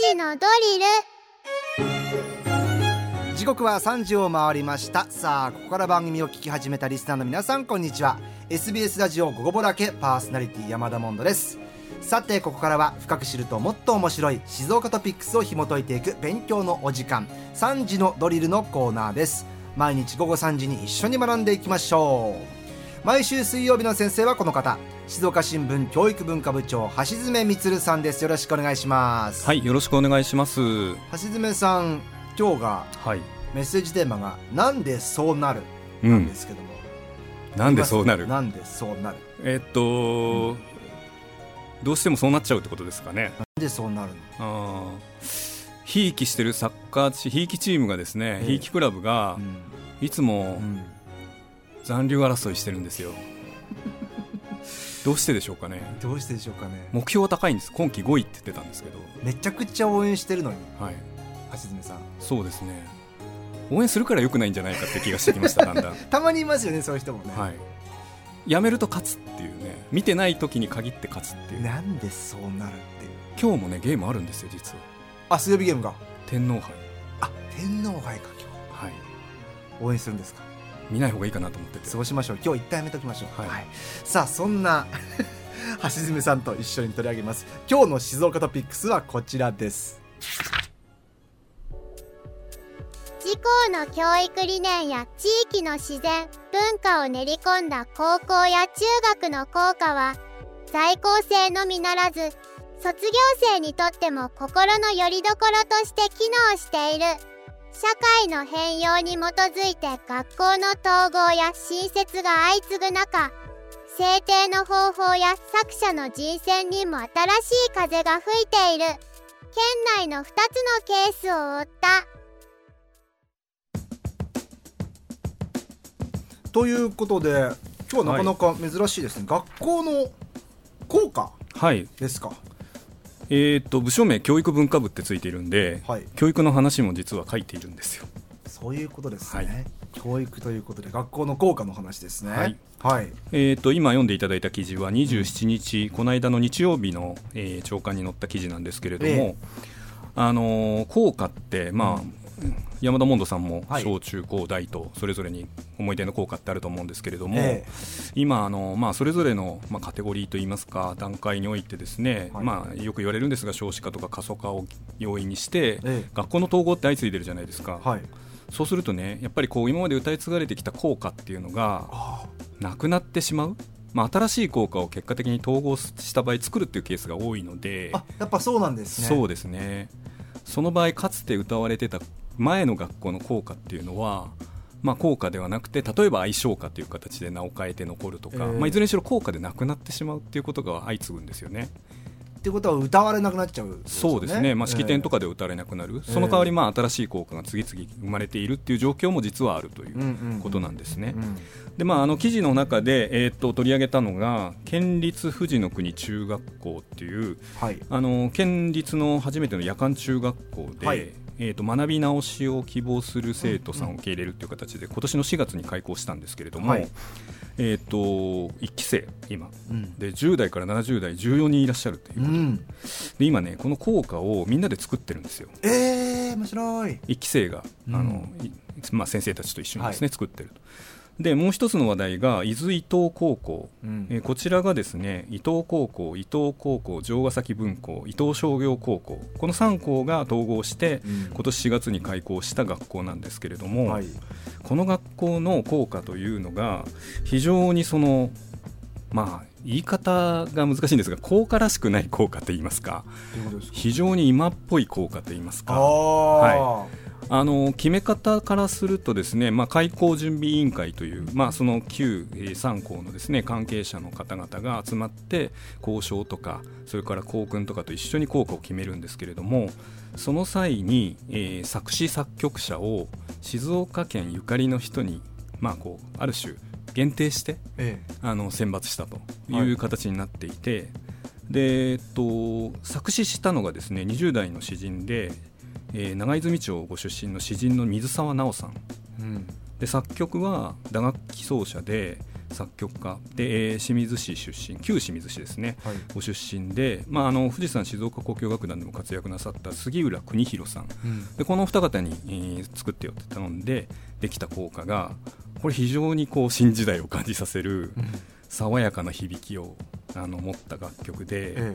時のドリル。時刻は3時を回りました。さあここから番組を聞き始めたリスナーの皆さんこんにちは。SBS ラジオ午後ぼらけパーソナリティ山田モンドです。さてここからは深く知るともっと面白い静岡トピックスを紐解いていく勉強のお時間3時のドリルのコーナーです。毎日午後3時に一緒に学んでいきましょう。毎週水曜日の先生はこの方。静岡新聞教育文化部長橋爪充さんです。よろしくお願いします。はいよろしくお願いします。橋爪さん今日がはい。メッセージテーマがなんでそうなる？なんですけども、うん、なんでそうなる？なんでそうなる？えっと、うん、どうしてもそうなっちゃうってことですかね。なんでそうなるの？あひいきしてるサッカーチひいきチームがですねひいきクラブが、いつも残留争いしてるんですよどうしてでしょうかね。どうしてでしょうかね。目標は高いんです。今季5位って言ってたんですけど。めちゃくちゃ応援してるのに。はい。橋爪さん。そうですね。応援するからよくないんじゃないかって気がしてきました だんだん。たまにいますよねそういう人もね。はい。やめると勝つっていうね。見てない時に限って勝つっていう。なんでそうなるっていう。今日もねゲームあるんですよ実は。あ水曜日ゲームが。天皇杯。あ天皇杯か今日。はい。応援するんですか見ない方がいいかなと思ってて。そうしましょう。今日一旦やめときましょう、はい、はい、さあそんな 橋爪さんと一緒に取り上げます。今日の静岡トピックスはこちらです。自校の教育理念や地域の自然文化を練り込んだ高校や中学の校歌は在校生のみならず卒業生にとっても心の拠り所として機能している社会の変容に基づいて学校の統合や新設が相次ぐ中制定の方法や作者の人選にも新しい風が吹いている。県内の2つのケースを追った。ということで今日はなかなか珍しいですね、はい、学校の校歌ですか、はいえーと、部署名教育文化部ってついているんで、はい、教育の話も実は書いているんですよ。そういうことですね、はい、教育ということで学校の校歌の話ですね。はい、はい、えーと、今読んでいただいた記事は27日、うん、この間の日曜日の、えー、朝刊に載った記事なんですけれども、えー、あのー、校歌ってまあ、うん山田モンドさんも小中高大とそれぞれに思い出の効果ってあると思うんですけれども、えー、今あの、まあ、それぞれの、まあ、カテゴリーといいますか段階においてですね、はい、まあ、よく言われるんですが少子化とか過疎化を要因にして、えー、学校の統合って相次いでるじゃないですか。はい。そうするとねやっぱりこう今まで歌い継がれてきた効果っていうのがなくなってしまう、まあ、新しい効果を結果的に統合した場合作るっていうケースが多いのであやっぱそうなんですねそうですねその場合かつて歌われてた前の学校の校歌っていうのは、まあ、校歌ではなくて例えば愛称歌という形で名を変えて残るとか、えー、まあ、いずれにしろ校歌でなくなってしまうっていうことが相次ぐんですよね。ってことは歌われなくなっちゃう、ね、そうですね、まあ、式典とかで歌われなくなる、えー、その代わりまあ新しい効果が次々生まれているっていう状況も実はあるということなんですね。でまあ、あの記事の中で、えー、っと取り上げたのが県立富士の国中学校っていう、はい、あの県立の初めての夜間中学校で、はいえーと、学び直しを希望する生徒さんを受け入れるという形で、今年の4月に開校したんですけれども、はい、えーと、1期生、今、うん、で10代から70代14人いらっしゃるということで。うん、で今ね、この校歌をみんなで作ってるんですよ。えー、面白い。1期生が、あのまあ、先生たちと一緒にですね、はい、作ってると。でもう一つの話題が伊豆伊東高校、うん、えー、こちらがですね伊東高校伊東高校城ヶ崎分校伊東商業高校。この3校が統合して、うん、今年4月に開校した学校なんですけれども、はい、この学校の校歌というのが非常にそのまあ言い方が難しいんですが効果らしくない効果と言いますか。非常に今っぽい効果と言いますか。はいあの決め方からするとですね、まあ、開校準備委員会という、まあ、その旧3校のですね関係者の方々が集まって交渉とかそれから校訓とかと一緒に効果を決めるんですけれどもその際に、えー、作詞作曲者を静岡県ゆかりの人に、まあ、こうある種限定して、ええ、あの選抜したという形になっていて、はい、でえっと、作詞したのがですね20代の詩人でえー、長泉町ご出身の詩人の水沢直さん、うん、で作曲は打楽器奏者で作曲家。で、えー清水市出身。旧清水市ですね、はい。ご出身で、まあ、あの富士山静岡交響楽団でも活躍なさった杉浦邦弘さん。うん。でこのお二方に、えー作ってよって頼んでできた効果がこれ非常にこう新時代を感じさせる爽やかな響きをあの持った楽曲で、え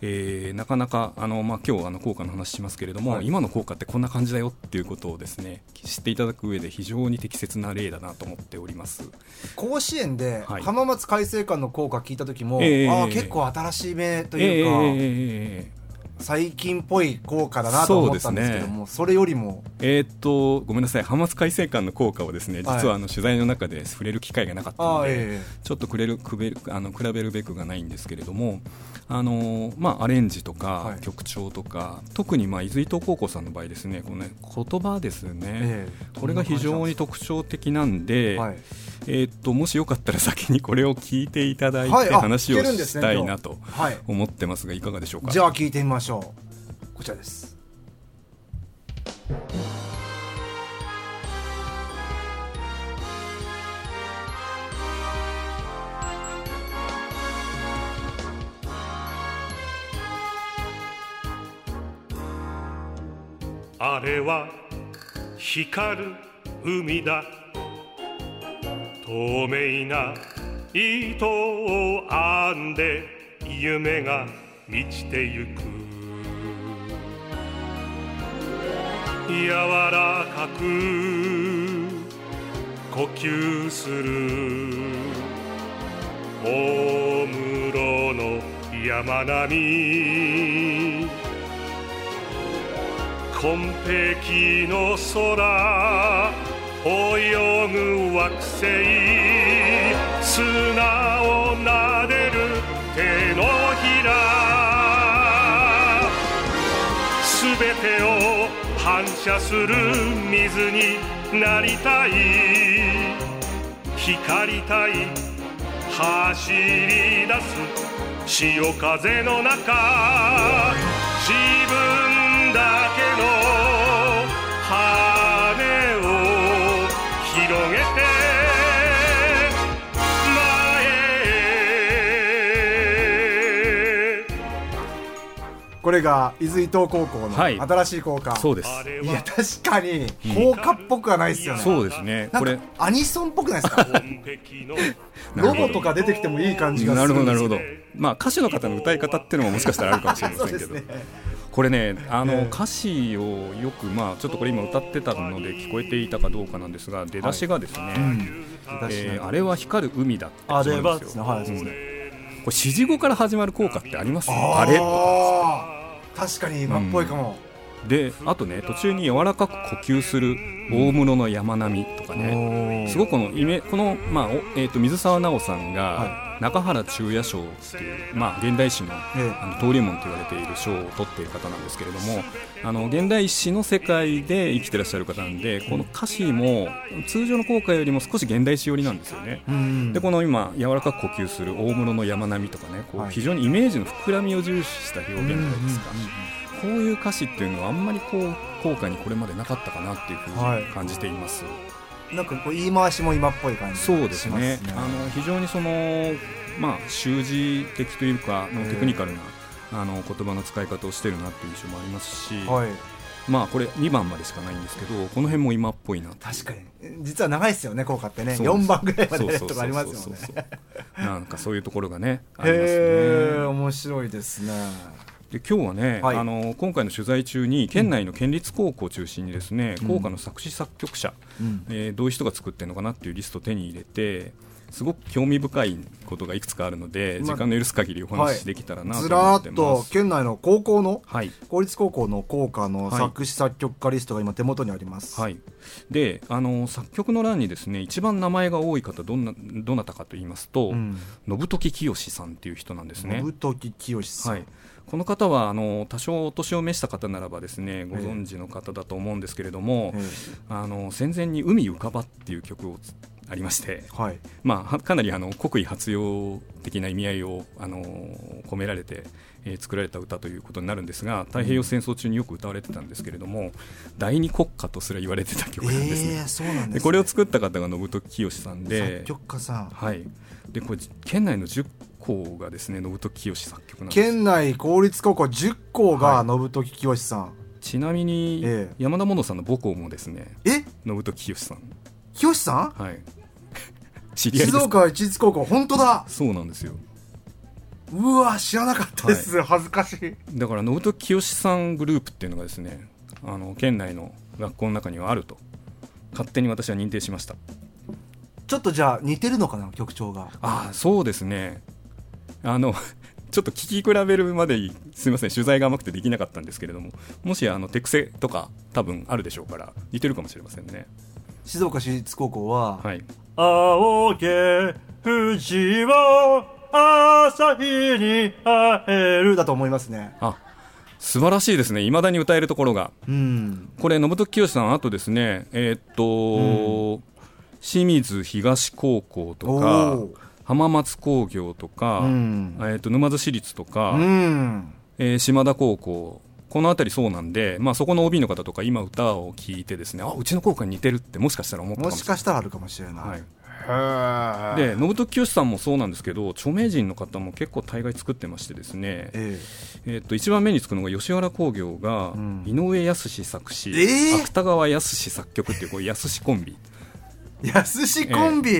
え。ーなかなかあの、まあ、今日あの効果の話しますけれども、はい。今の効果ってこんな感じだよっていうことをですね知っていただく上で非常に適切な例だなと思っております。甲子園ではい。浜松開誠館の効果聞いた時も、ええ。ああ結構新しい目というか、えー最近っぽい効果だなと思ったんですけどもそれよりも。えーっとごめんなさい。浜松開誠館の効果をですね実はい。はあの取材の中で触れる機会がなかったあので、あえちょっとくれるくべるあの比べるべくがないんですけれども、あのーまあ、アレンジとか、はい。曲調とか特にまあ伊豆伊東高校さんの場合ですねこのね言葉ですね、ええ。これが非常に特徴的なんで、はい。えーっともしよかったら先にこれを聞いていただいてはい。あ話をしたいなとはい。思ってますがいかがでしょうか？じゃあ聞いてみましょう。こちらです。あれは光る海だ。透明な糸を編んで夢が満ちてゆく。柔らかく呼吸する大室の山並み。紺碧の空泳ぐ惑星。砂を撫反射する水になりたい。光りたい。走り出す。潮風の中。自分だけのこれが伊豆伊東高校のはい。新しい効果、そうです。いや確かに。効果っぽくはないですよね、そうですね。これ。アニソンっぽくないですか？ロボとか出てきてもいい感じがすなるるんですよほどなるほど。まあ歌手の方の歌い方っていうのももしかしたらあるかもしれませんけど、ね。これねあの、ええ。歌詞をよくまあちょっとこれ今歌ってたので聞こえていたかどうかなんですが出だしがですね、えーあれは光る海だってあれは始まるんですよはいそうですね。これ指示語から始まる効果ってあります？あれ？確かに今っぽいかも、であとね途中に柔らかく呼吸する大室の山並みとかね、すごくこのイメこの、まあおえー、と水沢直さんが、は中原中也賞っていう、まあ、現代史の,、ええ。あの登竜門と言われている賞を取っている方なんですけれどもあの現代史の世界で生きてらっしゃる方なんでこの歌詞も通常の効果よりも少し現代史寄りなんですよね。うん。でこの今柔らかく呼吸する大室の山並みとかねこうはい。非常にイメージの膨らみを重視した表現じゃないですか、こういう歌詞っていうのはあんまりこう効果にこれまでなかったかなっていうふうはい。に感じています、なんかこう言い回しも今っぽい感じそうですね。あの非常にそのまあ習字的というかのええテクニカルな、あの言葉の使い方をしてるなっていう印象もありますし、はい。まあこれ2番までしかないんですけどこの辺も今っぽいな確かに。実は長いですよね効果ってね。そうです。4番ぐらいまでそうそうとかありますよね。なんかそういうところがねありますね。面白いですねで今日はね、はい。あの今回の取材中に県内の県立高校を中心にですね、うん。校歌の作詞作曲者、うん。えーどういう人が作ってるのかなっていうリストを手に入れてすごく興味深いことがいくつかあるので、まあ時間の許す限りお話しできたらなと思ってまっとす。県内の高校のはい。公立高校の校歌のはい作詞作曲家リストが今手元にあります、はい、であの作曲の欄にですね一番名前が多い方どんなどなたかと言いますと、うん。信時清さんっていう人なんですね。信時清さん、はい、この方はあの多少お年を召した方ならばですねご存知の方だと思うんですけれども、えあの戦前に「海浮かば」っていう曲を、えありまして、はい。まあ、はかなりあの国威発揚的な意味合いを、あの込められて、えー作られた歌ということになるんですが太平洋戦争中によく歌われてたんですけれども第二国歌とすら言われてた曲なんですね。ええそうなんです、ね、でこれを作った方が信時清さんで作曲家さん。はい、でこれ県内の10校がですね信時清作曲なんです。県内公立高校10校がは信時清さん、ちなみに、ええ。山田モノさんの母校もですねえ？信時清さん。清さん？はい。知り合い静岡市立高校本当だ。そうなんですよ。うわ知らなかったです、恥ずかしい。だから信時清さんグループっていうのがですねあの県内の学校の中にはあると。勝手に私は認定しました。ちょっとじゃあ似てるのかな曲調が。ああそうですねあの ちょっと聞き比べるまでにすみません取材が甘くてできなかったんですけれどももしあの手癖とか多分あるでしょうから似てるかもしれませんね。静岡市立高校は、はい。青け富士は朝日に会えるだと思いますね。あ素晴らしいですね。いまだに歌えるところが。うん。これ信時清さんあとですねえーっと、清水東高校とか浜松工業とか、うん。えーっと沼津市立とか、うん。えー島田高校この辺りそうなんで、まあ、そこの OB の方とか今歌を聞いてですねあうちの高校に似てるってもしかしたら思ったかもしかしたらあるかもしれない、はい、へで信時清さんもそうなんですけど著名人の方も結構大概作ってましてですね、ええ。ー、と一番目につくのが吉原工業がうん。井上康作詞、えー芥川康作曲っていうこう康コンビ。え安しコンビ、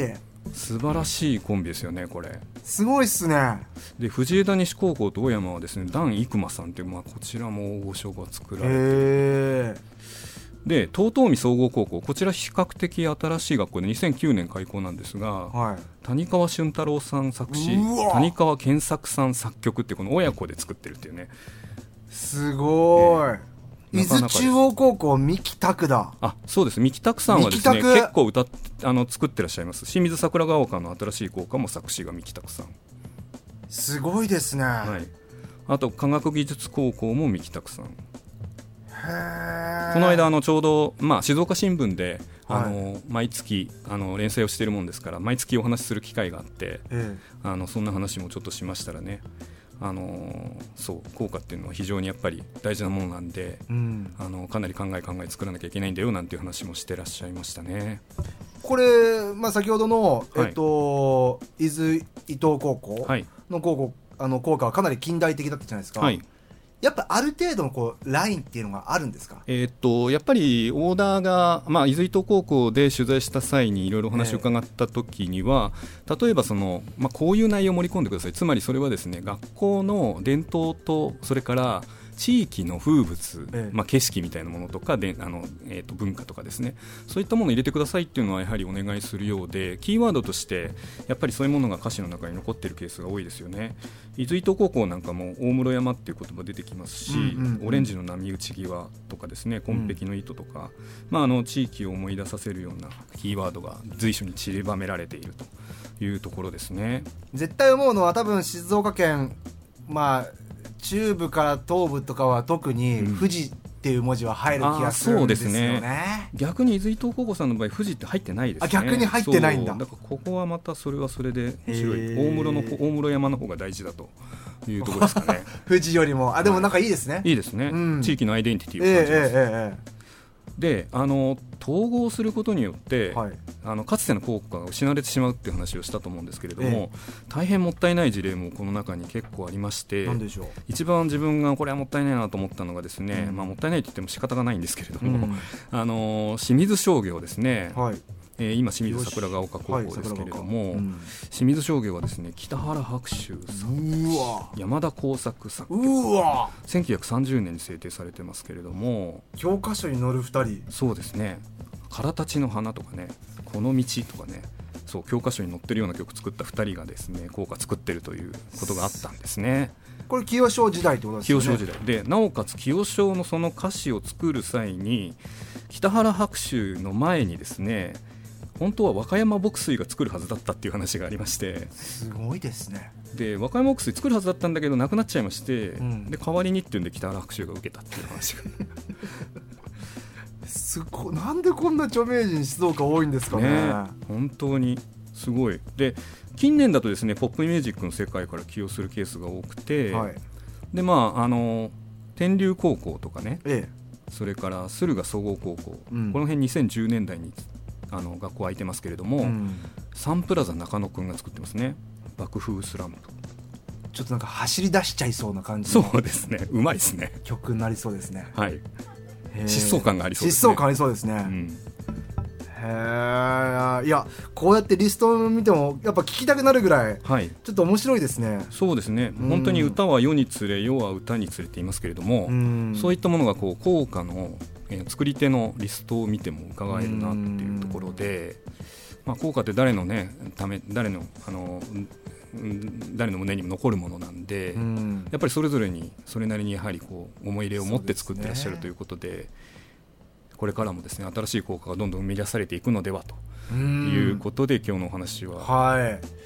素晴らしいコンビですよねこれ。すごいっすね。で藤枝西高校と大山はですね段生馬さんっていう、まあ、こちらも大御所が作られてで東東美総合高校こちら比較的新しい学校で2009年開校なんですがはい。谷川俊太郎さん作詞谷川健作さん作曲っていうこの親子で作ってるっていうね。すごい、中央高校三木拓だ。あそうです。三木拓さんはですね結構歌っあの作ってらっしゃいます。清水桜ヶ丘の新しい校歌も作詞が三木拓さん、すごいですね、はい、あと科学技術高校も三木拓さん。この間あのちょうど、まあ、静岡新聞であはい。の、毎月あの連載をしているもんですから毎月お話しする機会があってえ。あのそんな話もちょっとしましたらねあのそう効果っていうのは非常にやっぱり大事なものなんでえうん、あのかなり考え考え作らなきゃいけないんだよなんていう話もしてらっしゃいましたね。これ、まあ、先ほどの、はい。えっと、伊豆伊東高校はい、の高校あの効果はかなり近代的だったじゃないですか、はいやっぱある程度のこうラインっていうのがあるんですか？えーっとやっぱりオーダーが、まあ、伊豆伊東高校で取材した際にいろいろお話を伺った時には、例えばその、まあ、こういう内容を盛り込んでください。つまりそれはですね学校の伝統とそれから地域の風物、ええ。まあ、景色みたいなものとかであの、えーっと文化とかですね。そういったものを入れてくださいっていうのはやはりお願いするようでキーワードとしてやっぱりそういうものが歌詞の中に残っているケースが多いですよね。伊豆伊東高校なんかも大室山っていう言葉出てきますし、うんうんうん。オレンジの波打ち際とかですね紺碧の糸とか、まあ、あの地域を思い出させるようなキーワードが随所に散りばめられているというところですね。絶対思うのは多分静岡県まあ中部から東部とかは特にうん。富士っていう文字は入る気がするんですよね,、うです逆に伊豆伊東高校さんの場合富士って入ってないですね。あ逆に入ってないんだ。だからここはまたそれはそれで面白い。大室の方大室山の方が大事だというところですかね。富士よりも。あでもなんかいいですね、いいですね、うん。地域のアイデンティティええを感じます、ええであの統合することによって、ええはいあのかつての効果が失われてしまうっていう話をしたと思うんですけれども、え大変もったいない事例もこの中に結構ありましてなんでしょう？一番自分がこれはもったいないなと思ったのがですね、うん。まあ、もったいないと言っても仕方がないんですけれども、うん。あの清水商業ですね、はいえー今清水桜ヶ丘高校ですけれども、はいうん。清水商業はですね北原白秋さん山田耕作作曲うわ。1930年に制定されてますけれども。教科書に載る二人。そうですね「からたちの花」とかね「この道」とかね。そう教科書に載ってるような曲作った2人がですね効果作ってるということがあったんですね。これ清少時代ってことですよね。清少時代。でなおかつ清少のその歌詞を作る際に北原白秋の前にですね本当は和歌山牧水が作るはずだったっていう話がありまして。すごいですね。で和歌山牧水作るはずだったんだけどなくなっちゃいまして、ん。で代わりにっていうんで北原白秋が受けたっていう話が。すごい。なんでこんな著名人静岡多いんですかね。ね。本当にすごい。で近年だとですねポップミュージックの世界から起用するケースが多くて、はい、でまああの天竜高校とかね、ええ、それから駿河総合高校、うん、この辺2010年代にあの学校空いてますけれども、うん、サンプラザ中野くんが作ってますね。爆風スランプちょっとなんか走り出しちゃいそうな感じそうですね。うまいですね。曲になりそうですね。はい。疾走感がありそうですね。疾走感ありそうですね、うん。へえいやこうやってリストを見てもやっぱ聞きたくなるぐらい、はい、ちょっと面白いですね。そうですね、うん、本当に歌は世につれ世は歌につれていますけれども、うん、そういったものがこう効果の、えー、作り手のリストを見ても伺えるなっていうところで、まあ、効果って誰のねため誰のあの誰の胸にも残るものなんで、やっぱりそれぞれにそれなりにやはりこう思い入れを持って作ってらっしゃるということで。これからもですね新しい効果がどんどん生み出されていくのではということで今日のお話は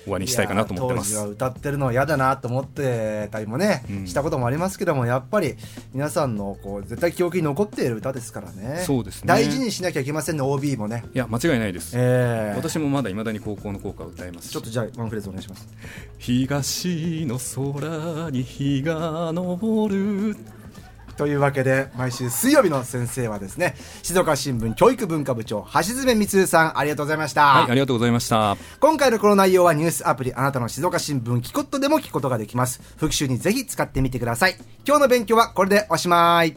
終わりにしたいかなと思ってます、はい、当時は歌ってるのは嫌だなと思ってたりもね、うん、したこともありますけどもやっぱり皆さんのこう絶対記憶に残っている歌ですからね。そうですね。大事にしなきゃいけませんね OB もね。いや間違いないです、えー、私もまだいまだに高校の校歌を歌います。ちょっとじゃあワンフレーズお願いします。東の空に日が昇るというわけで毎週水曜日の先生はですね静岡新聞教育文化部長橋爪充さんありがとうございました。はいありがとうございました。今回のこの内容はニュースアプリあなたの静岡新聞キコットでも聞くことができます。復習にぜひ使ってみてください。今日の勉強はこれでおしまい